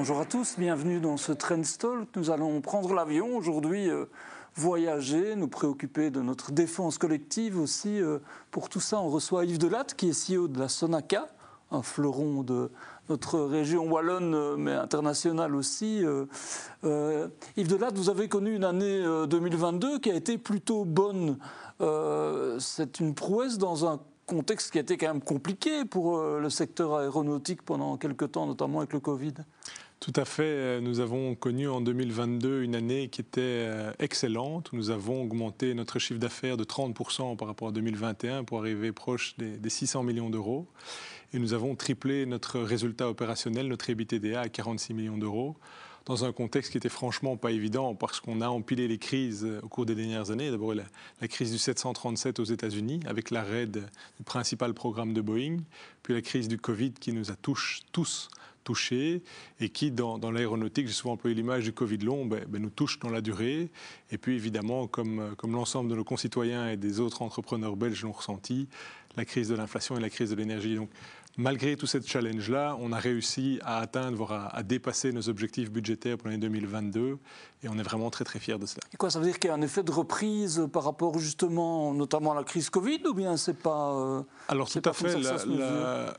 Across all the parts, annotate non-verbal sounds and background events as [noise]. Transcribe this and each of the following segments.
Bonjour à tous, bienvenue dans ce Trendstall. Nous allons prendre l'avion aujourd'hui, euh, voyager, nous préoccuper de notre défense collective aussi. Euh, pour tout ça, on reçoit Yves Delatte, qui est CEO de la Sonaca, un fleuron de notre région wallonne, euh, mais internationale aussi. Yves Delatte, vous avez connu une année 2022 qui a été plutôt bonne. C'est une prouesse dans un contexte qui a été quand même compliqué pour le secteur aéronautique pendant quelques temps, notamment avec le Covid. Tout à fait. Nous avons connu en 2022 une année qui était euh, excellente. Nous avons augmenté notre chiffre d'affaires de 30% par rapport à 2021 pour arriver proche des, 600 millions d'euros. Et nous avons triplé notre résultat opérationnel, notre EBITDA à 46 millions d'euros dans un contexte qui était franchement pas évident parce qu'on a empilé les crises au cours des dernières années. D'abord la, crise du 737 aux États-Unis avec l'arrêt du principal programme de Boeing, puis la crise du Covid qui nous a touché tous touchés et qui, dans, l'aéronautique, j'ai souvent employé l'image du Covid long, ben, ben, nous touche dans la durée. Et puis, évidemment, comme, comme l'ensemble de nos concitoyens et des autres entrepreneurs belges l'ont ressenti, la crise de l'inflation et la crise de l'énergie. Malgré tout ce challenge-là, on a réussi à atteindre, voire à, dépasser nos objectifs budgétaires pour l'année 2022. Et on est vraiment très, très fiers de cela. Et quoi, ça veut dire qu'il y a un effet de reprise par rapport justement, notamment à la crise Covid, ou bien c'est pas. Euh, Alors, tout à fait.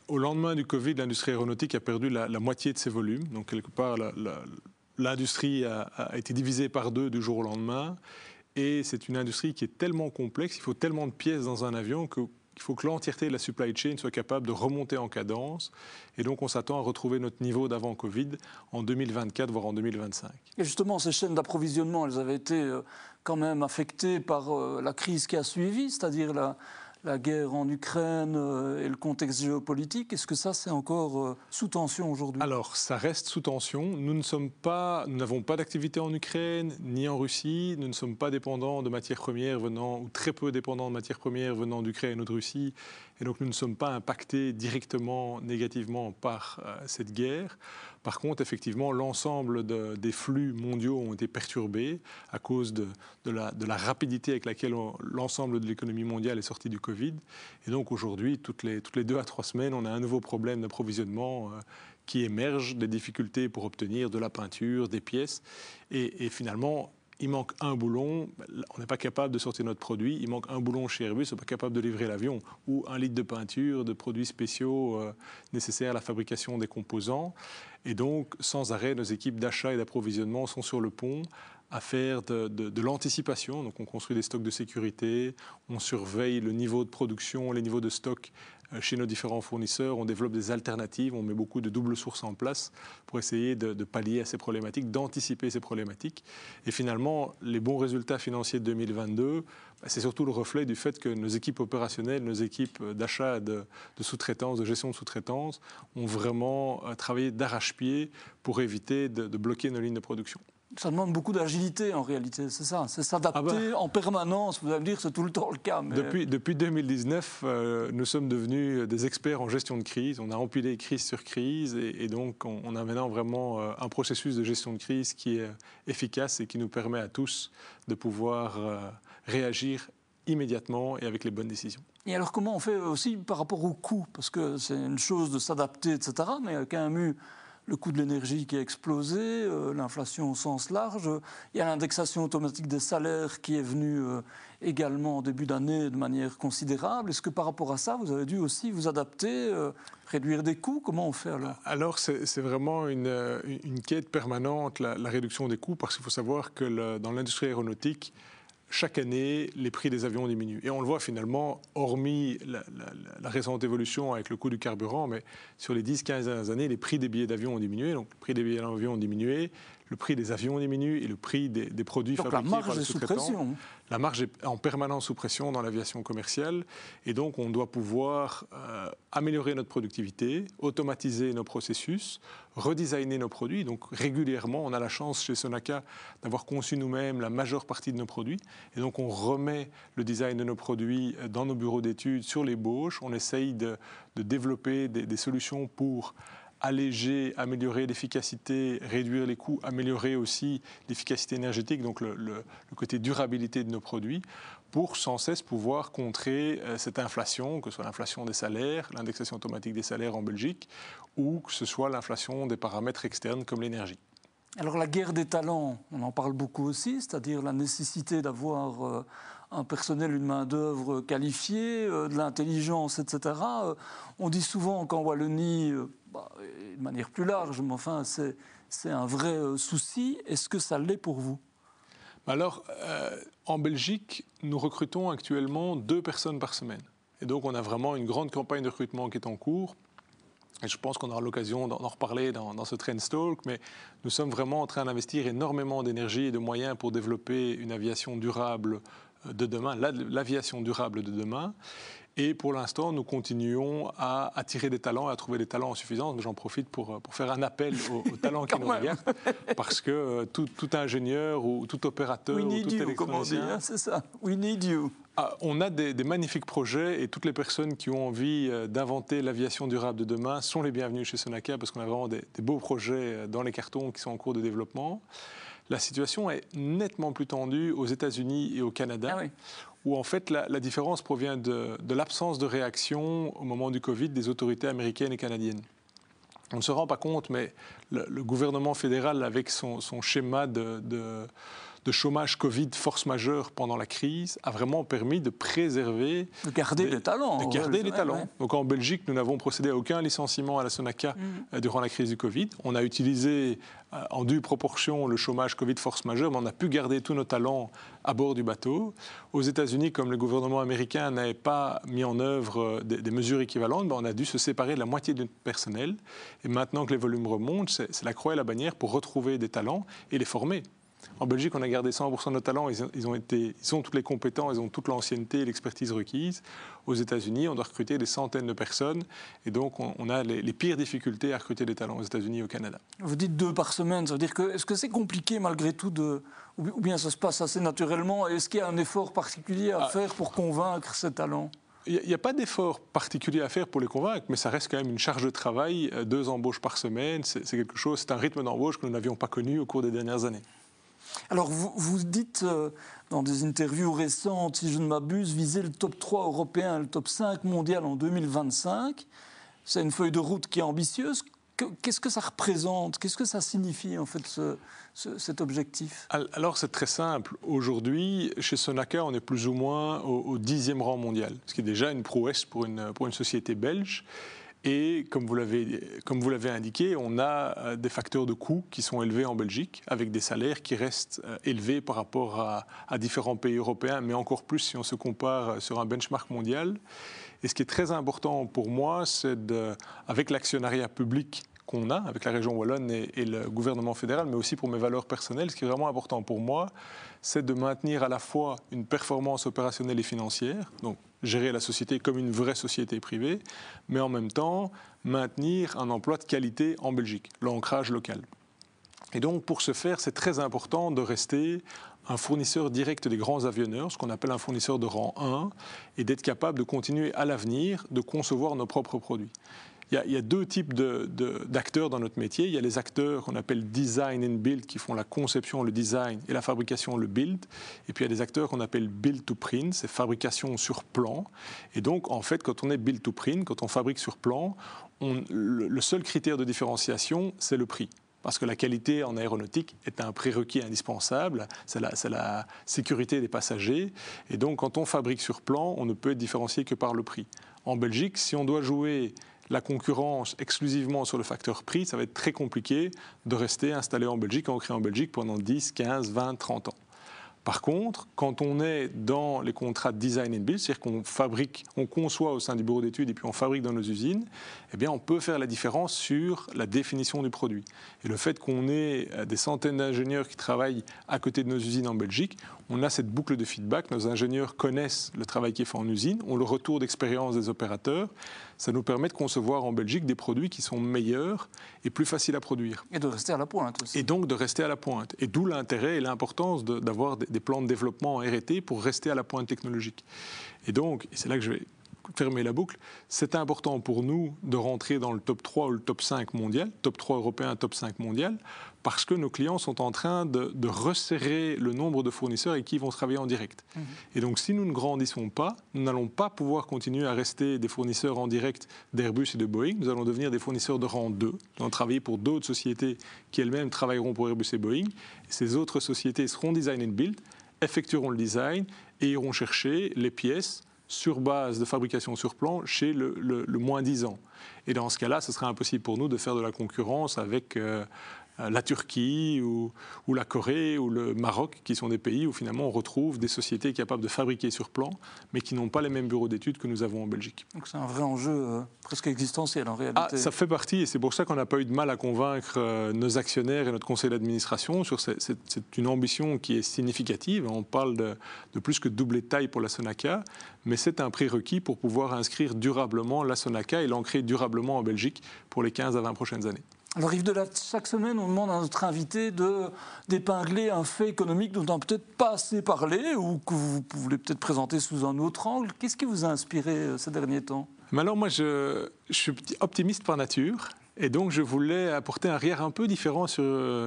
au lendemain du Covid, l'industrie aéronautique a perdu la, moitié de ses volumes. Donc, quelque part, l'industrie a, a été divisée par deux du jour au lendemain. Et c'est une industrie qui est tellement complexe, il faut tellement de pièces dans un avion que il faut que l'entièreté de la supply chain soit capable de remonter en cadence. Et donc, on s'attend à retrouver notre niveau d'avant Covid en 2024, voire en 2025. Et justement, ces chaînes d'approvisionnement, elles avaient été euh, quand même affectées par euh, la crise qui a suivi, c'est-à-dire la, la guerre en Ukraine euh, et le contexte géopolitique. Est-ce que ça, c'est encore euh, sous tension aujourd'hui? Alors, ça reste sous tension. Nous n'avons pas d'activité en Ukraine ni en Russie. Nous ne sommes pas dépendants de matières premières venant, ou très peu dépendants de matières premières venant d'Ukraine ou de Russie. Et donc, nous ne sommes pas impactés directement, négativement par euh, cette guerre. Par contre, effectivement, l'ensemble des flux mondiaux ont été perturbés à cause de, la, rapidité avec laquelle l'ensemble de l'économie mondiale est sortie du Covid. Et donc aujourd'hui, toutes les, deux à trois semaines, on a un nouveau problème d'approvisionnement. Euh, qui émerge des difficultés pour obtenir de la peinture, des pièces. et finalement, il manque un boulon, on n'est pas capable de sortir notre produit, il manque un boulon chez Airbus, on n'est pas capable de livrer l'avion, ou un litre de peinture, de produits spéciaux euh, nécessaires à la fabrication des composants. Et donc, sans arrêt, nos équipes d'achat et d'approvisionnement sont sur le pont à faire de, de l'anticipation. Donc, on construit des stocks de sécurité, on surveille le niveau de production, les niveaux de stock euh, chez nos différents fournisseurs, on développe des alternatives, on met beaucoup de doubles sources en place pour essayer de, pallier à ces problématiques, d'anticiper ces problématiques. Et finalement, les bons résultats financiers de 2022, bah, c'est surtout le reflet du fait que nos équipes opérationnelles, nos équipes d'achat, de, de sous-traitance, de gestion de sous-traitance, ont vraiment euh, travaillé d'arrache-pied pour éviter de bloquer nos lignes de production. Ça demande beaucoup d'agilité en réalité, c'est ça. C'est s'adapter ah bah. en permanence. Vous allez me dire c'est tout le temps le cas. Depuis, depuis 2019, euh, nous sommes devenus des experts en gestion de crise. On a empilé crise sur crise et, donc on, a maintenant vraiment euh, un processus de gestion de crise qui est efficace et qui nous permet à tous de pouvoir euh, réagir immédiatement et avec les bonnes décisions. Et alors comment on fait aussi par rapport au coût? Parce que c'est une chose de s'adapter, etc. Mais il y le coût de l'énergie qui a explosé, euh, l'inflation au sens large. Il y a l'indexation automatique des salaires qui est venue euh, également en début d'année de manière considérable. Est-ce que par rapport à ça, vous avez dû aussi vous adapter, euh, réduire des coûts? Comment on fait alors? Alors, c'est vraiment une, quête permanente, la, réduction des coûts, parce qu'il faut savoir que dans l'industrie aéronautique, chaque année, les prix des avions diminuent. Et on le voit finalement, hormis la, récente évolution avec le coût du carburant, mais sur les 10-15 dernières années, les prix des billets d'avion ont diminué. Donc, les prix des billets d'avion ont diminué, le prix des avions diminue et le prix des, produits donc fabriqués la marge est sous pression. La marge est en permanence sous pression dans l'aviation commerciale et donc on doit pouvoir euh, améliorer notre productivité, automatiser nos processus, redesigner nos produits. Donc régulièrement, on a la chance chez Sonaca d'avoir conçu nous-mêmes la majeure partie de nos produits et donc on remet le design de nos produits dans nos bureaux d'études sur les bauches. On essaye de, développer des, des solutions pour alléger, améliorer l'efficacité, réduire les coûts, améliorer aussi l'efficacité énergétique, donc le, côté durabilité de nos produits, pour sans cesse pouvoir contrer euh, cette inflation, que ce soit l'inflation des salaires, l'indexation automatique des salaires en Belgique, ou que ce soit l'inflation des paramètres externes comme l'énergie. Alors la guerre des talents, on en parle beaucoup aussi, c'est-à-dire la nécessité d'avoir euh, un personnel, une main-d'œuvre qualifiée, euh, de l'intelligence, etc. On dit souvent qu'en Wallonie, bah, de manière plus large, mais enfin c'est un vrai souci. Est-ce que ça l'est pour vous? Alors, en Belgique, nous recrutons actuellement deux personnes par semaine. Et donc on a vraiment une grande campagne de recrutement qui est en cours et je pense qu'on aura l'occasion d'en reparler dans, ce Trend Talk, mais nous sommes vraiment en train d'investir énormément d'énergie et de moyens pour développer une aviation durable euh, de demain, l'aviation durable de demain. Et pour l'instant, nous continuons à attirer des talents, à trouver des talents en suffisance. J'en profite pour, pour, faire un appel aux, talents qui nous regardent, parce que euh, tout, ingénieur ou tout opérateur ou tout électronicien... C'est ça, we need you. Ah, on a des, magnifiques projets et toutes les personnes qui ont envie euh, d'inventer l'aviation durable de demain sont les bienvenues chez Sonaca parce qu'on a vraiment des, beaux projets euh, dans les cartons qui sont en cours de développement. La situation est nettement plus tendue aux États-Unis et au Canada, ah où en fait la, différence provient de, l'absence de réaction au moment du Covid des autorités américaines et canadiennes. On ne se rend pas compte, mais le, gouvernement fédéral, avec son, schéma de de chômage Covid force majeure pendant la crise a vraiment permis de préserver... De garder des, talents. De garder les talents. Donc en Belgique, nous n'avons procédé à aucun licenciement à la Sonaca mm. euh, durant la crise du Covid. On a utilisé euh, en due proportion le chômage Covid force majeure, mais on a pu garder tous nos talents à bord du bateau. Aux États-Unis, comme le gouvernement américain n'avait pas mis en œuvre euh, des, mesures équivalentes, ben, on a dû se séparer de la moitié de notre personnel. Et maintenant que les volumes remontent, c'est la croix et la bannière pour retrouver des talents et les former. En Belgique, on a gardé 100% de nos talents. Ils, ont été, ils ont tous les compétences, ils ont toute l'ancienneté et l'expertise requise. Aux États-Unis, on doit recruter des centaines de personnes. Et donc, on, a les, pires difficultés à recruter des talents aux États-Unis et au Canada. Vous dites deux par semaine. Ça veut dire que, est-ce que c'est compliqué malgré tout de. Ou bien ça se passe assez naturellement? Est-ce qu'il y a un effort particulier à ah. faire pour convaincre ces talents? Il n'y a, pas d'effort particulier à faire pour les convaincre, mais ça reste quand même une charge de travail, euh, deux embauches par semaine, c'est quelque chose, c'est un rythme d'embauche que nous n'avions pas connu au cours des dernières années. Alors, vous, vous dites euh, dans des interviews récentes, si je ne m'abuse, viser le top 3 européen le top 5 mondial en 2025. C'est une feuille de route qui est ambitieuse. Qu'est-ce que ça représente? Qu'est-ce que ça signifie, en fait, cet objectif? Alors, c'est très simple. Aujourd'hui, chez Sonaca, on est plus ou moins au, dixième rang mondial, ce qui est déjà une prouesse pour une, pour une société belge. Et comme vous l'avez indiqué, on a euh, des facteurs de coûts qui sont élevés en Belgique, avec des salaires qui restent euh, élevés par rapport à, différents pays européens, mais encore plus si on se compare euh, sur un benchmark mondial. Et ce qui est très important pour moi, c'est avec l'actionnariat public qu'on a avec la région wallonne et, et, le gouvernement fédéral, mais aussi pour mes valeurs personnelles, ce qui est vraiment important pour moi, c'est de maintenir à la fois une performance opérationnelle et financière, donc gérer la société comme une vraie société privée, mais en même temps maintenir un emploi de qualité en Belgique, l'ancrage local. Et donc pour ce faire, c'est très important de rester un fournisseur direct des grands avionneurs, ce qu'on appelle un fournisseur de rang 1, et d'être capable de continuer à l'avenir de concevoir nos propres produits il y, a deux types d'acteurs dans notre métier. Il y a les acteurs qu'on appelle design and build, qui font la conception, le design, et la fabrication, le build. Et puis il y a des acteurs qu'on appelle build to print, c'est fabrication sur plan. Et donc, en fait, quand on est build to print, quand on fabrique sur plan, le, seul critère de différenciation, c'est le prix parce que la qualité en aéronautique est un prérequis indispensable, c'est la, la, sécurité des passagers, et donc quand on fabrique sur plan, on ne peut être différencié que par le prix. En Belgique, si on doit jouer la concurrence exclusivement sur le facteur prix, ça va être très compliqué de rester installé en Belgique, ancré en Belgique pendant 10, 15, 20, 30 ans. Par contre, quand on est dans les contrats de design and build, c'est-à-dire qu'on fabrique, on conçoit au sein du bureau d'études et puis on fabrique dans nos usines, eh bien, on peut faire la différence sur la définition du produit. Et le fait qu'on ait euh, des centaines d'ingénieurs qui travaillent à côté de nos usines en Belgique, on a cette boucle de feedback. Nos ingénieurs connaissent le travail qui est fait en usine, ont le retour d'expérience des opérateurs. Ça nous permet de concevoir en Belgique des produits qui sont meilleurs et plus faciles à produire. Et de rester à la pointe aussi. Et donc de rester à la pointe. Et d'où l'intérêt et l'importance d'avoir des plans de développement en RT pour rester à la pointe technologique. Et donc, c'est là que je vais fermer la boucle, c'est important pour nous de rentrer dans le top 3 ou le top 5 mondial, top 3 européen, top 5 mondial, parce que nos clients sont en train de, resserrer le nombre de fournisseurs avec qui vont travailler en direct. Mhm. Et donc si nous ne grandissons pas, nous n'allons pas pouvoir continuer à rester des fournisseurs en direct d'Airbus et de Boeing, nous allons devenir des fournisseurs de rang 2, nous allons travailler pour d'autres sociétés qui elles-mêmes travailleront pour Airbus et Boeing, et ces autres sociétés seront design and build, effectueront le design et iront chercher les pièces sur base de fabrication sur plan chez le, moins 10 ans. Et dans ce cas-là, ce sera impossible pour nous de faire de la concurrence avec euh, la Turquie ou, la Corée ou le Maroc, qui sont des pays où finalement on retrouve des sociétés capables de fabriquer sur plan, mais qui n'ont pas les mêmes bureaux d'études que nous avons en Belgique. Donc c'est un vrai enjeu euh, presque existentiel en réalité. Ah, ça fait partie, et c'est pour ça qu'on n'a pas eu de mal à convaincre euh, nos actionnaires et notre conseil d'administration sur c'est une ambition qui est significative. On parle de, de plus que doubler de taille pour la Sonaca, mais c'est un prérequis pour pouvoir inscrire durablement la Sonaca et l'ancrer durablement en Belgique pour les 15 à 20 prochaines années. Alors Yves Delatte, chaque semaine, on demande à notre invité d'épingler un fait économique dont on n'a peut-être pas assez parlé ou que vous voulez peut-être présenter sous un autre angle. Qu'est-ce qui vous a inspiré euh, ces derniers temps? Mais Alors moi, je, je suis optimiste par nature. Et donc, je voulais apporter un regard un peu différent sur,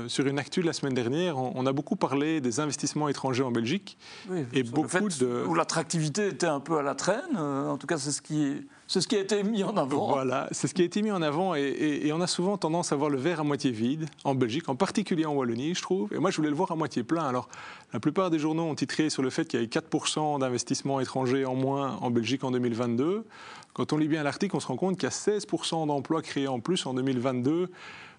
sur une actu de la semaine dernière. On, a beaucoup parlé des investissements étrangers en Belgique. Oui, et beaucoup de... Où l'attractivité était un peu à la traîne. Euh, en tout cas, c'est ce qui, c'est ce qui a été mis en avant. Voilà, c'est ce qui a été mis en avant. Et, on a souvent tendance à voir le verre à moitié vide en Belgique, en particulier en Wallonie, je trouve. Et moi, je voulais le voir à moitié plein. Alors, la plupart des journaux ont titré sur le fait qu'il y avait 4% d'investissements étrangers en moins en Belgique en 2022. Quand on lit bien l'article, on se rend compte qu'il y a 16% d'emplois créés en plus en 2022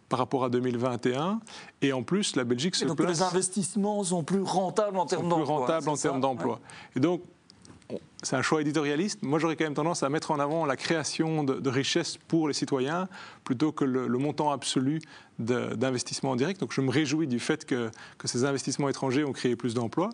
par rapport à 2021. Et en plus, la Belgique se donc place... les investissements sont plus rentables en termes d'emploi. Plus rentables en termes d'emploi. Et donc, c'est un choix éditorialiste. Moi, j'aurais quand même tendance à mettre en avant la création de, richesses pour les citoyens plutôt que le, montant absolu d'investissement en direct. Donc, je me réjouis du fait que, que ces investissements étrangers ont créé plus d'emplois.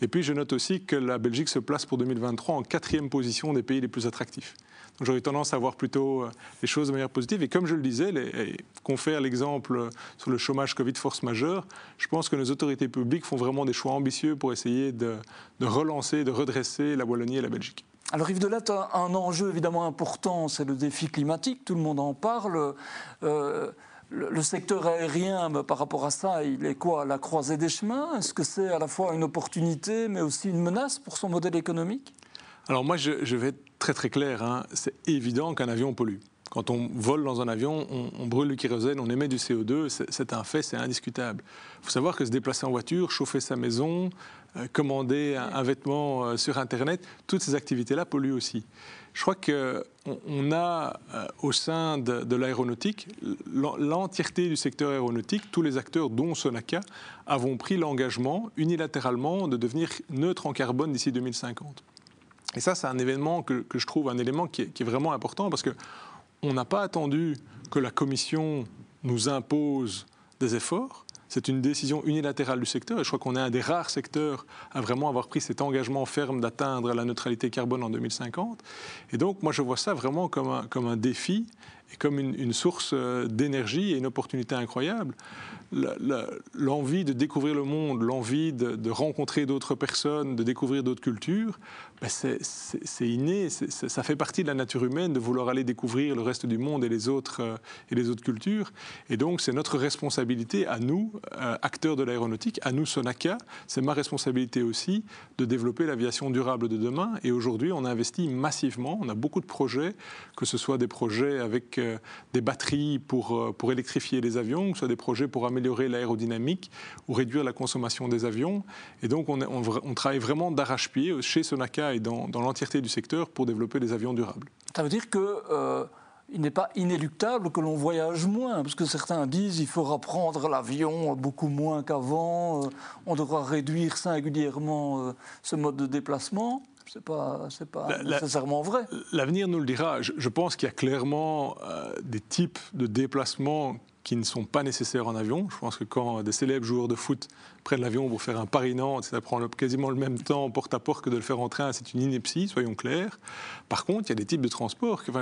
Et puis, je note aussi que la Belgique se place pour 2023 en quatrième position des pays les plus attractifs. J'aurais tendance à voir plutôt euh, les choses de manière positive. Et comme je le disais, les, confère l'exemple sur le chômage Covid force majeure, je pense que nos autorités publiques font vraiment des choix ambitieux pour essayer de, relancer, de redresser la Wallonie et la Belgique. Alors Yves Delatte, un enjeu évidemment important, c'est le défi climatique, tout le monde en parle. Euh, le, secteur aérien, par rapport à ça, il est quoi? La croisée des chemins? Est-ce que c'est à la fois une opportunité, mais aussi une menace pour son modèle économique? Alors moi, je, je vais être très très clair. Hein. C'est évident qu'un avion pollue. Quand on vole dans un avion, on, brûle du kérosène, on émet du CO2, c'est un fait, c'est indiscutable. Il faut savoir que se déplacer en voiture, chauffer sa maison, euh, commander un, vêtement euh, sur Internet, toutes ces activités-là polluent aussi. Je crois qu'on a euh, au sein de, l'aéronautique, l'entièreté du secteur aéronautique, tous les acteurs, dont Sonaca, avons pris l'engagement unilatéralement de devenir neutre en carbone d'ici 2050. Et ça, c'est un événement que, je trouve un élément qui est, vraiment important parce qu'on n'a pas attendu que la Commission nous impose des efforts. C'est une décision unilatérale du secteur et je crois qu'on est un des rares secteurs à vraiment avoir pris cet engagement ferme d'atteindre la neutralité carbone en 2050. Et donc, moi, je vois ça vraiment comme un, comme un défi et comme une source euh, d'énergie et une opportunité incroyable l'envie de découvrir le monde, l'envie de, rencontrer d'autres personnes, de découvrir d'autres cultures, ben c'est inné, ça fait partie de la nature humaine de vouloir aller découvrir le reste du monde et les autres, euh, et les autres cultures. Et donc c'est notre responsabilité à nous, euh, acteurs de l'aéronautique, à nous Sonaca, c'est ma responsabilité aussi de développer l'aviation durable de demain. Et aujourd'hui on investit massivement, on a beaucoup de projets, que ce soit des projets avec euh, des batteries pour, pour électrifier les avions, que ce soit des projets pour améliorer l'aérodynamique ou réduire la consommation des avions. Et donc, on, travaille vraiment d'arrache-pied chez Sonaca et dans, l'entièreté du secteur pour développer des avions durables. Ça veut dire que euh, il n'est pas inéluctable que l'on voyage moins, parce que certains disent qu'il faudra prendre l'avion beaucoup moins qu'avant, euh, on devra réduire singulièrement euh, ce mode de déplacement. Ce n'est pas, pas nécessairement vrai. L'avenir nous le dira. Je, pense qu'il y a clairement des types de déplacements qui ne sont pas nécessaires en avion. Je pense que quand des célèbres joueurs de foot prennent l'avion pour faire un Paris-Nantes, ça prend quasiment le même temps porte à porte que de le faire en train, c'est une ineptie, soyons clairs. Par contre, il y a des types de transports que,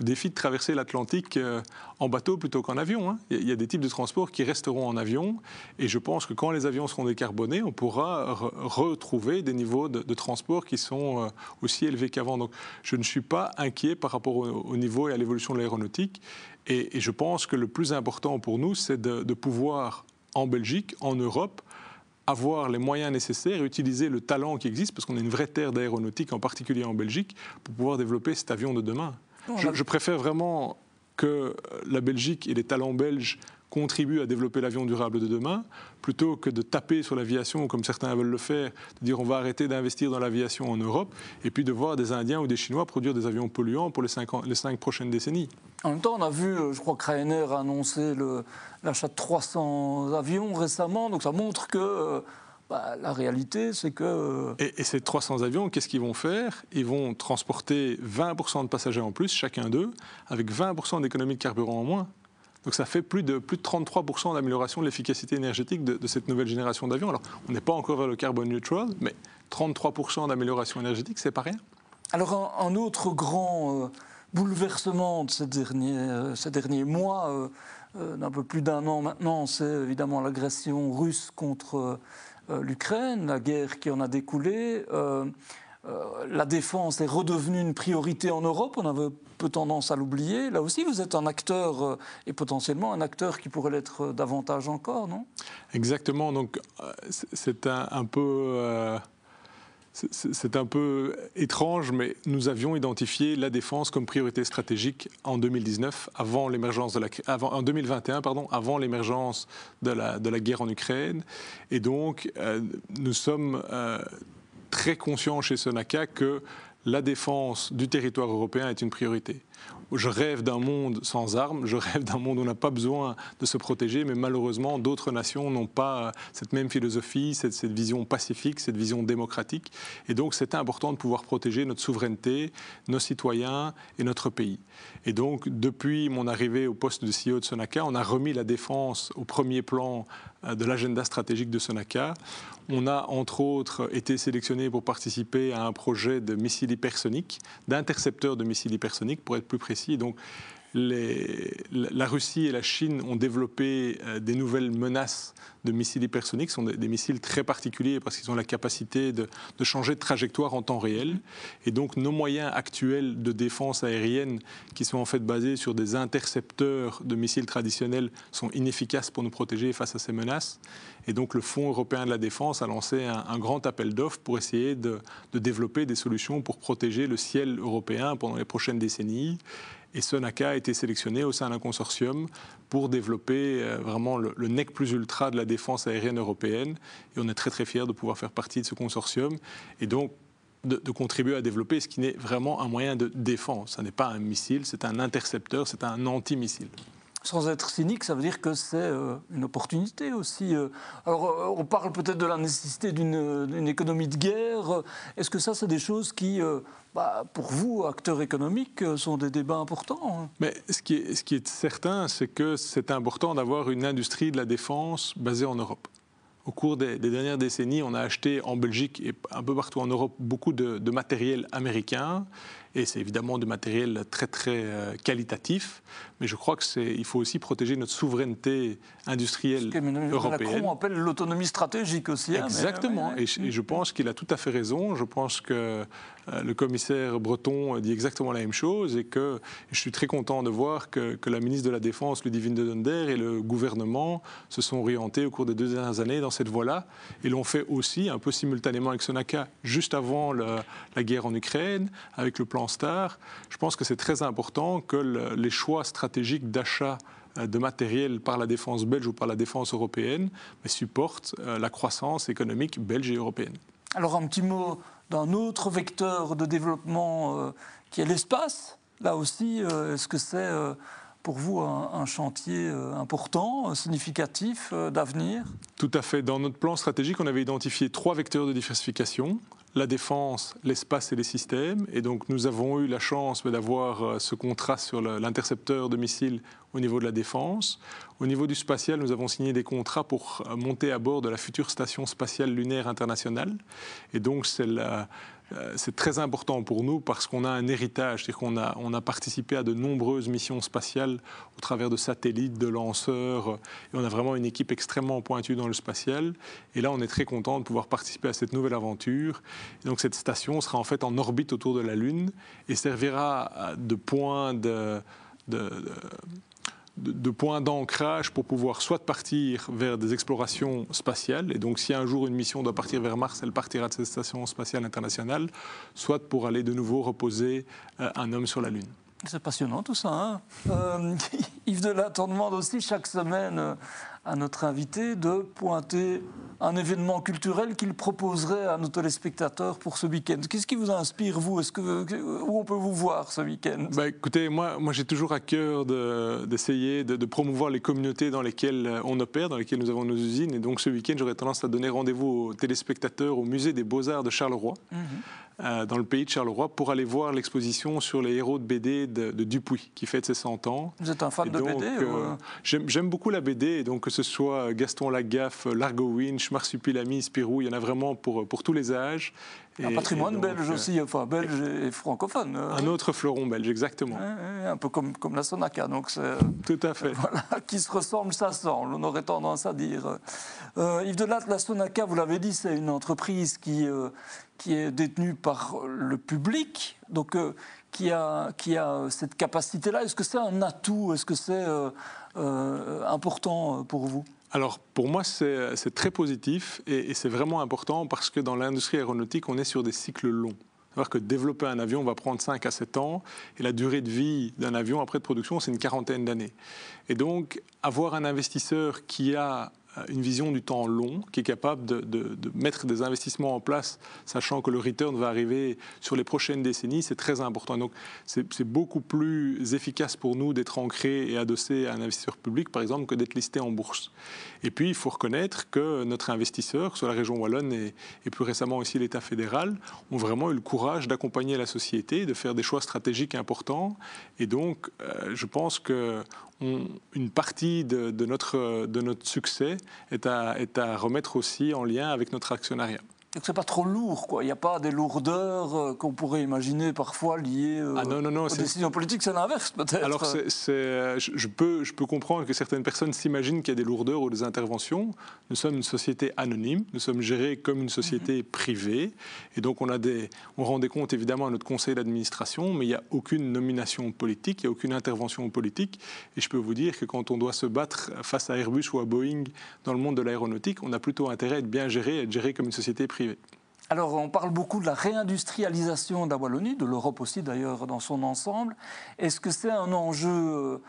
défie de traverser l'Atlantique euh, en bateau plutôt qu'en avion. Hein. Il y a des types de transports qui resteront en avion. Et je pense que quand les avions seront décarbonés, on pourra retrouver des niveaux de, transport qui sont euh, aussi élevés qu'avant. Donc je ne suis pas inquiet par rapport au, niveau et à l'évolution de l'aéronautique. Et, je pense que le plus important pour nous, c'est de pouvoir, en Belgique, en Europe, avoir les moyens nécessaires, utiliser le talent qui existe, parce qu'on est une vraie terre d'aéronautique, en particulier en Belgique, pour pouvoir développer cet avion de demain. Je, préfère vraiment que la Belgique et les talents belges contribuent à développer l'avion durable de demain, plutôt que de taper sur l'aviation, comme certains veulent le faire, de dire on va arrêter d'investir dans l'aviation en Europe, et puis de voir des Indiens ou des Chinois produire des avions polluants pour les cinq, les cinq prochaines décennies. En même temps, on a vu, euh, je crois que Ryanair a annoncé l'achat de 300 avions récemment, donc ça montre que euh, bah, la réalité, c'est que... Euh, et, ces 300 avions, qu'est-ce qu'ils vont faire? Ils vont transporter 20% de passagers en plus, chacun d'eux, avec 20% d'économie de carburant en moins. Donc ça fait plus de, plus de 33% d'amélioration de l'efficacité énergétique de, cette nouvelle génération d'avions. Alors on n'est pas encore vers le carbone neutral, mais 33% d'amélioration énergétique, c'est pas rien. Alors un, autre grand bouleversement de ces derniers, euh, ces derniers mois, euh, euh, d'un peu plus d'un an maintenant, c'est évidemment l'agression russe contre l'Ukraine, la guerre qui en a découlé. la défense est redevenue une priorité en Europe, on avait peu tendance à l'oublier. Là aussi, vous êtes un acteur et potentiellement un acteur qui pourrait l'être davantage encore, non? Exactement, donc c'est un, un, peu c'est un peu étrange, mais nous avions identifié la défense comme priorité stratégique en 2019, avant l'émergence de la, avant, en 2021, pardon, avant l'émergence de la, de la, guerre en Ukraine. Et donc, euh, nous sommes euh, très conscients chez Sonaka que la défense du territoire européen est une priorité. Je rêve d'un monde sans armes, je rêve d'un monde où on n'a pas besoin de se protéger, mais malheureusement, d'autres nations n'ont pas cette même philosophie, cette, vision pacifique, cette vision démocratique. Et donc, c'est important de pouvoir protéger notre souveraineté, nos citoyens et notre pays. Et donc, depuis mon arrivée au poste de CEO de Sonaka, on a remis la défense au premier plan euh, de l'agenda stratégique de Sonaka. On a, entre autres, été sélectionné pour participer à un projet de missiles hypersoniques, d'intercepteurs de missiles hypersoniques, pour être plus précis. Donc, la Russie et la Chine ont développé euh, des nouvelles menaces de missiles hypersoniques. Ce sont des, missiles très particuliers parce qu'ils ont la capacité de, changer de trajectoire en temps réel. Et donc nos moyens actuels de défense aérienne, qui sont en fait basés sur des intercepteurs de missiles traditionnels, sont inefficaces pour nous protéger face à ces menaces. Et donc le Fonds européen de la défense a lancé un, grand appel d'offres pour essayer de, de développer des solutions pour protéger le ciel européen pendant les prochaines décennies. Et Sonaka a été sélectionné au sein d'un consortium pour développer euh, vraiment le, nec plus ultra de la défense aérienne européenne. Et on est très très fiers de pouvoir faire partie de ce consortium et donc de, contribuer à développer ce qui n'est vraiment un moyen de défense. Ce n'est pas un missile, c'est un intercepteur, c'est un anti-missile sans être cynique, ça veut dire que c'est euh, une opportunité aussi. Euh. Alors, euh, on parle peut-être de la nécessité d'une économie de guerre. Est-ce que ça, c'est des choses qui, bah, pour vous, acteurs économiques, sont des débats importants hein? Mais ce qui est, certain, c'est que c'est important d'avoir une industrie de la défense basée en Europe. Au cours des, dernières décennies, on a acheté en Belgique et un peu partout en Europe beaucoup de, matériel américain et c'est évidemment du matériel très très qualitatif, mais je crois qu'il faut aussi protéger notre souveraineté industrielle Ce européenne. Macron appelle l'autonomie stratégique aussi. Hein, Exactement, et, je pense qu'il a tout à fait raison. Je pense que euh, le commissaire Breton dit exactement la même chose et que je suis très content de voir que, la ministre de la Défense, Ludivine de Dunder, et le gouvernement se sont orientés au cours des deux dernières années dans cette voie-là et l'ont fait aussi un peu simultanément avec Sonaka, juste avant la guerre en Ukraine, avec le plan Star, je pense que c'est très important que les choix stratégiques d'achat euh, de matériel par la défense belge ou par la défense européenne supportent euh, la croissance économique belge et européenne. Alors un petit mot d'un autre vecteur de développement euh, qui est l'espace. Là aussi, est-ce que c'est pour vous un, chantier important, significatif d'avenir? Tout à fait. Dans notre plan stratégique, on avait identifié trois vecteurs de diversification la défense, l'espace et les systèmes. Et donc nous avons eu la chance d'avoir euh, ce contrat sur l'intercepteur de missiles au niveau de la défense. Au niveau du spatial, nous avons signé des contrats pour monter à bord de la future station spatiale lunaire internationale. Et donc, c'est la, euh, c'est très important pour nous parce qu'on a un héritage, c'est-à-dire qu'on a, on a participé à de nombreuses missions spatiales au travers de satellites, de lanceurs, et on a vraiment une équipe extrêmement pointue dans le spatial. Et là, on est très content de pouvoir participer à cette nouvelle aventure. Donc cette station sera en fait en orbite autour de la Lune et servira de point de de, points d'ancrage pour pouvoir soit partir vers des explorations spatiales, et donc si un jour une mission doit partir vers Mars, elle partira de cette station spatiale internationale, soit pour aller de nouveau reposer euh, un homme sur la Lune. C'est passionnant tout ça. Hein euh, [laughs] Yves Delatte, on demande aussi chaque semaine euh, à notre invité de pointer un événement culturel qu'il proposerait à nos téléspectateurs pour ce week-end. Qu'est-ce qui vous inspire, vous? Est-ce que, Où on peut vous voir ce week-end? Bah, Écoutez, moi, moi j'ai toujours à cœur d'essayer de, promouvoir les communautés dans lesquelles on opère, dans lesquelles nous avons nos usines. Et donc ce week-end, j'aurais tendance à donner rendez-vous aux téléspectateurs au musée des beaux-arts de Charleroi. Mhm. Euh, dans le pays de Charleroi pour aller voir l'exposition sur les héros de BD de, Dupuis qui fête ses 100 ans. Vous êtes un fan de BD euh, J'aime beaucoup la BD, et donc que ce soit Gaston Lagaffe, Largo Winch, Marsupilami, Spirou, il y en a vraiment pour, pour tous les âges. Un patrimoine belge euh, aussi, enfin belge et francophone. Un autre fleuron belge, exactement. un peu comme, comme la Sonaca, donc Tout à fait. [laughs] Voilà, qui se ressemble, ça semble, on aurait tendance à dire. Euh, Yves Delatte, la Sonaca, vous l'avez dit, c'est une entreprise qui, euh, qui est détenue par le public, donc qui, a, qui a cette capacité-là. Est-ce que c'est un atout? Est-ce que c'est important pour vous? Alors pour moi c'est très positif et, c'est vraiment important parce que dans l'industrie aéronautique on est sur des cycles longs. cest que développer un avion va prendre 5 à 7 ans et la durée de vie d'un avion après de production c'est une quarantaine d'années. Et donc avoir un investisseur qui a euh, une vision du temps long, qui est capable de, mettre des investissements en place, sachant que le return va arriver sur les prochaines décennies, c'est très important. Donc, c'est beaucoup plus efficace pour nous d'être ancré et adossé à un investisseur public, par exemple, que d'être listé en bourse. Et puis, il faut reconnaître que notre investisseur, soit la région Wallonne et, plus récemment aussi l'État fédéral, ont vraiment eu le courage d'accompagner la société, de faire des choix stratégiques importants. Et donc, euh, je pense que une partie de, notre, succès est à remettre aussi en lien avec notre actionnariat. Donc c'est pas trop lourd, quoi. Il n'y a pas des lourdeurs euh, qu'on pourrait imaginer parfois liées euh, ah non, non, non, aux décisions politiques. C'est l'inverse, peut-être. Alors, euh, je, peux, je peux comprendre que certaines personnes s'imaginent qu'il y a des lourdeurs ou des interventions. Nous sommes une société anonyme. Nous sommes gérés comme une société mhm. privée. Et donc, on, a des, on rend des comptes, évidemment, à notre conseil d'administration, mais il n'y a aucune nomination politique, il n'y a aucune intervention politique. Et je peux vous dire que quand on doit se battre face à Airbus ou à Boeing dans le monde de l'aéronautique, on a plutôt intérêt à être bien géré, à être géré comme une société privée. Alors, on parle beaucoup de la réindustrialisation de la Wallonie, de l'Europe aussi d'ailleurs dans son ensemble. Est-ce que c'est un enjeu euh,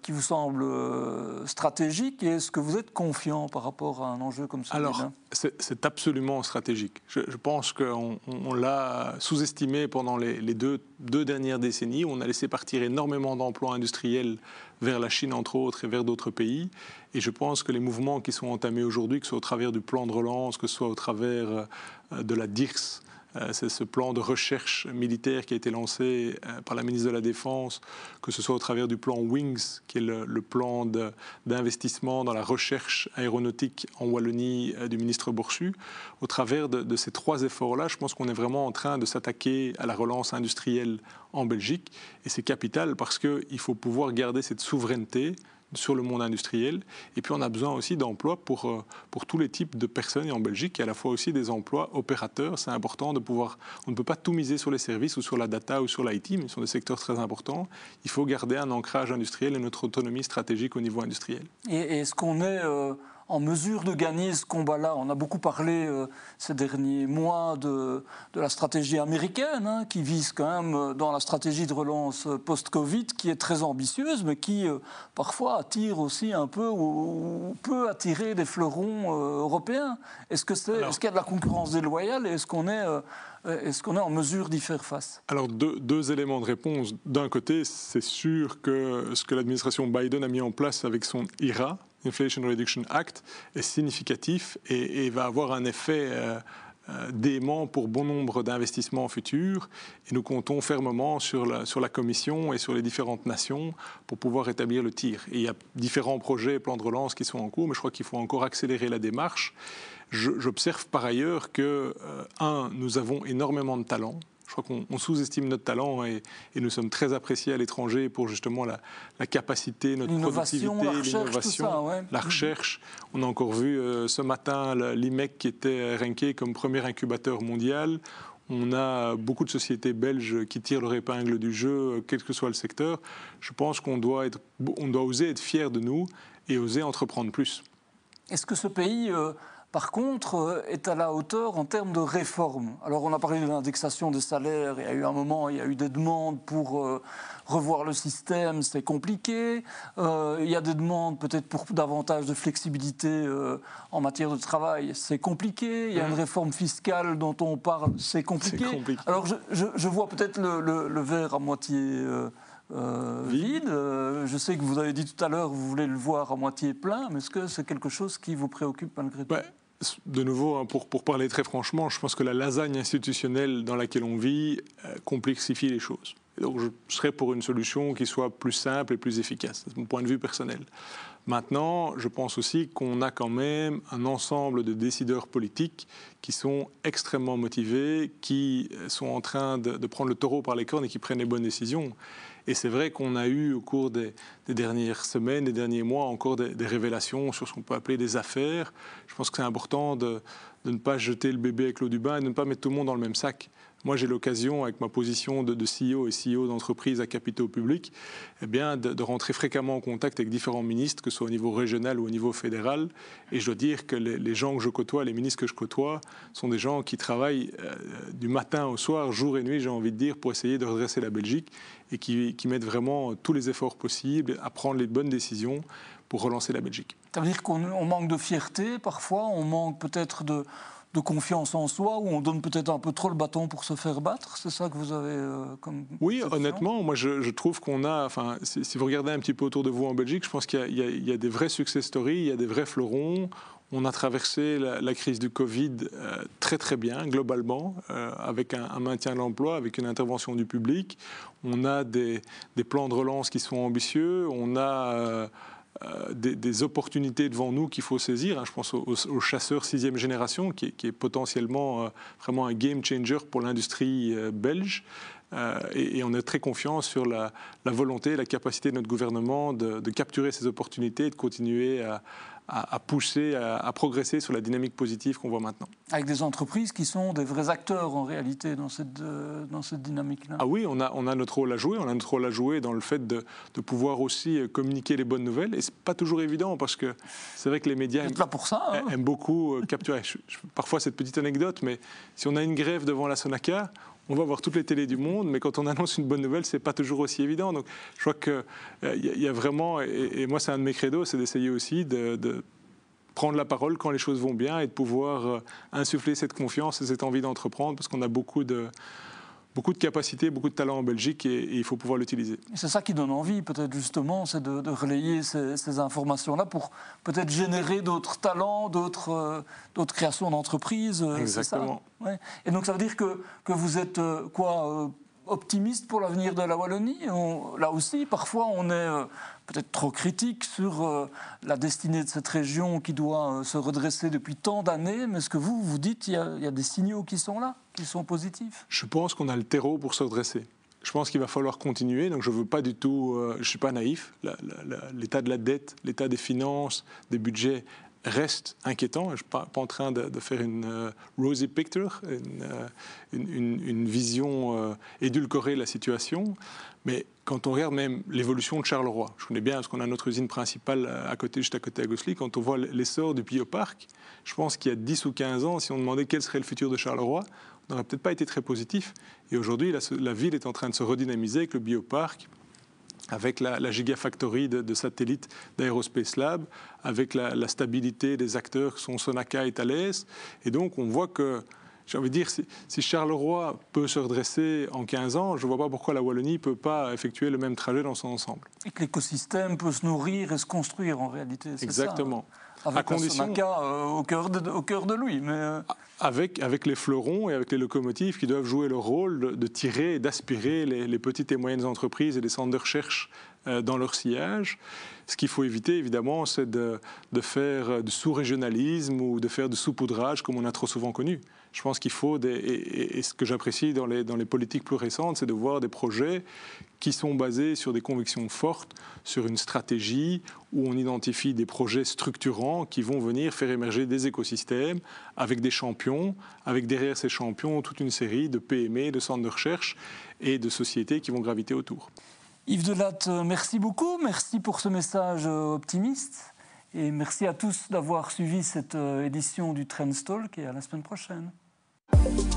qui vous semble euh, stratégique et est-ce que vous êtes confiant par rapport à un enjeu comme celui-là? Alors, c'est absolument stratégique. Je, pense qu'on l'a sous-estimé pendant les, deux, deux, dernières décennies. On a laissé partir énormément d'emplois industriels vers la Chine, entre autres, et vers d'autres pays. Et je pense que les mouvements qui sont entamés aujourd'hui, que ce soit au travers du plan de relance, que ce soit au travers euh, de la DIRS, euh, c'est ce plan de recherche militaire qui a été lancé euh, par la ministre de la Défense, que ce soit au travers du plan WINGS, qui est le, plan d'investissement dans la recherche aéronautique en Wallonie du ministre Bourchu. Au travers de ces trois efforts-là, je pense qu'on est vraiment en train de s'attaquer à la relance industrielle en Belgique. Et c'est capital parce qu'il faut pouvoir garder cette souveraineté sur le monde industriel. Et puis on a besoin aussi d'emplois pour, euh, pour tous les types de personnes. Et en Belgique, il y a à la fois aussi des emplois opérateurs. C'est important de pouvoir... On ne peut pas tout miser sur les services ou sur la data ou sur l'IT, mais ce sont des secteurs très importants. Il faut garder un ancrage industriel et notre autonomie stratégique au niveau industriel. Et est-ce qu'on est... Euh, en mesure de gagner ce combat-là. On a beaucoup parlé euh, ces derniers mois de, de la stratégie américaine, hein, qui vise quand même euh, dans la stratégie de relance euh, post-Covid, qui est très ambitieuse, mais qui parfois attire aussi un peu ou, peut attirer des fleurons européens. Est-ce que c'est, est-ce qu'il y a de la concurrence déloyale et est-ce qu'on est est-ce qu'on est en mesure d'y faire face? Alors, deux, deux, éléments de réponse. D'un côté, c'est sûr que ce que l'administration Biden a mis en place avec son IRA, Inflation Reduction Act est significatif et, va avoir un effet euh, dément pour bon nombre d'investissements futurs et nous comptons fermement sur la, sur la Commission et sur les différentes nations pour pouvoir établir le tir. Il y a différents projets, plans de relance qui sont en cours, mais je crois qu'il faut encore accélérer la démarche. J'observe par ailleurs que, un, nous avons énormément de talent je crois qu'on sous-estime notre talent et, nous sommes très appréciés à l'étranger pour justement la, capacité, notre productivité, l'innovation, la recherche. On a encore vu euh, ce matin l'IMEC qui était ranké comme premier incubateur mondial. On a beaucoup de sociétés belges qui tirent leur épingle du jeu, quel que soit le secteur. Je pense qu'on doit, on doit oser être fier de nous et oser entreprendre plus. Est-ce que ce pays euh, par contre, euh, est à la hauteur en termes de réforme. Alors, on a parlé de l'indexation des salaires. Il y a eu un moment, il y a eu des demandes pour euh, revoir le système. C'est compliqué. Euh, il y a des demandes peut-être pour davantage de flexibilité en matière de travail. C'est compliqué. Il y a une mmh. réforme fiscale dont on parle. C'est compliqué. Alors, je, vois peut-être le, verre à moitié. vide. je sais que vous avez dit tout à l'heure, vous voulez le voir à moitié plein, mais est-ce que c'est quelque chose qui vous préoccupe malgré tout? De nouveau, hein, pour, pour, parler très franchement, je pense que la lasagne institutionnelle dans laquelle on vit euh, complexifie les choses. donc je serais pour une solution qui soit plus simple et plus efficace, c'est mon point de vue personnel. Maintenant, je pense aussi qu'on a quand même un ensemble de décideurs politiques qui sont extrêmement motivés, qui sont en train de, de prendre le taureau par les cornes et qui prennent les bonnes décisions. Et c'est vrai qu'on a eu au cours des, dernières semaines, des derniers mois, encore des, révélations sur ce qu'on peut appeler des affaires. Je pense que c'est important de, ne pas jeter le bébé avec l'eau du bain et de ne pas mettre tout le monde dans le même sac. Moi, j'ai l'occasion, avec ma position de, CEO et CEO d'entreprise à capitaux publics, eh bien, de, rentrer fréquemment en contact avec différents ministres, que ce soit au niveau régional ou au niveau fédéral. Et je dois dire que les, gens que je côtoie, les ministres que je côtoie, sont des gens qui travaillent euh, du matin au soir, jour et nuit, j'ai envie de dire, pour essayer de redresser la Belgique et qui, qui mettent vraiment tous les efforts possibles à prendre les bonnes décisions pour relancer la Belgique. Ça veut dire qu'on manque de fierté parfois, on manque peut-être de de confiance en soi, où on donne peut-être un peu trop le bâton pour se faire battre C'est ça que vous avez euh, comme. Oui, honnêtement, moi je, trouve qu'on a. Enfin, si, vous regardez un petit peu autour de vous en Belgique, je pense qu'il y, a des vrais success stories, il y a des vrais fleurons. On a traversé la, crise du Covid euh, très très bien, globalement, euh, avec un, maintien de l'emploi, avec une intervention du public. On a des, plans de relance qui sont ambitieux. On a euh, des, opportunités devant nous qu'il faut saisir. Hein. Je pense aux, chasseurs sixième génération, qui est, potentiellement vraiment un game changer pour l'industrie belge. et, on est très confiant sur la, volonté, la capacité de notre gouvernement de capturer ces opportunités et de continuer à, à, pousser, à, progresser sur la dynamique positive qu'on voit maintenant. Avec des entreprises qui sont des vrais acteurs en réalité dans cette, euh, dans cette dynamique-là. Ah oui, on a, on a notre rôle à jouer. On a notre rôle à jouer dans le fait de, de pouvoir aussi euh, communiquer les bonnes nouvelles. Et c'est pas toujours évident parce que c'est vrai que les médias aiment, pour ça, hein? aiment, beaucoup euh, capturer. parfois cette petite anecdote, mais si on a une grève devant la Sonaca, on va voir toutes les télés du monde, mais quand on annonce une bonne nouvelle, c'est pas toujours aussi évident. Donc, je crois qu'il euh, y, a vraiment, et, moi, c'est un de mes credos, c'est d'essayer aussi de, prendre la parole quand les choses vont bien et de pouvoir euh, insuffler cette confiance et cette envie d'entreprendre, parce qu'on a beaucoup de beaucoup de capacités, beaucoup de talents en Belgique et, il faut pouvoir l'utiliser. C'est ça qui donne envie, peut-être justement, c'est de, relayer ces, informations-là pour peut-être générer d'autres talents, d'autres euh, créations d'entreprises. Euh, Exactement. Ça Et donc ça veut dire que, que vous êtes euh, quoi optimiste pour l'avenir de la Wallonie. là aussi, parfois, on est euh, peut-être trop critique sur euh, la destinée de cette région qui doit euh, se redresser depuis tant d'années. Mais est-ce que vous, vous dites qu'il y, a des signaux qui sont là, qui sont positifs Je pense qu'on a le terreau pour se redresser. Je pense qu'il va falloir continuer. Donc, je ne veux pas du tout. je ne suis pas naïf. L'état de la dette, l'état des finances, des budgets reste inquiétant. Je ne suis pas, en train de, faire une euh, rosy picture, une, euh, vision euh, édulcorée de la situation. Mais quand on regarde même l'évolution de Charleroi, je connais bien parce qu'on a notre usine principale à côté, juste à côté à Gosselies, quand on voit l'essor du bioparc, je pense qu'il y a 10 ou 15 ans, si on demandait quel serait le futur de Charleroi, on n'aurait peut-être pas été très positif. Et aujourd'hui, la, ville est en train de se redynamiser avec le bioparc, avec la, gigafactory de, satellites d'Aerospace Lab, avec la, stabilité des acteurs qui sont Sonaca et Thales. Et donc, on voit que j'ai envie de dire, si, Charleroi peut se redresser en 15 ans, je ne vois pas pourquoi la Wallonie ne peut pas effectuer le même trajet dans son ensemble. Et que l'écosystème peut se nourrir et se construire en réalité. Exactement. Ça, avec à condition... Euh, au, cœur de, au cœur de lui. Mais... Euh, avec, avec les fleurons et avec les locomotives qui doivent jouer le rôle de, tirer et d'aspirer les, les, petites et moyennes entreprises et les centres de recherche euh, dans leur sillage. Ce qu'il faut éviter, évidemment, c'est de, de, faire du sous-régionalisme ou de faire du sous-poudrage comme on a trop souvent connu. Je pense qu'il faut, et, ce que j'apprécie dans les, dans les politiques plus récentes, c'est de voir des projets qui sont basés sur des convictions fortes, sur une stratégie où on identifie des projets structurants qui vont venir faire émerger des écosystèmes avec des champions, avec derrière ces champions toute une série de PME, de centres de recherche et de sociétés qui vont graviter autour. Yves Delatte, merci beaucoup, merci pour ce message optimiste et merci à tous d'avoir suivi cette euh, édition du Trend Talk et à la semaine prochaine. Bye.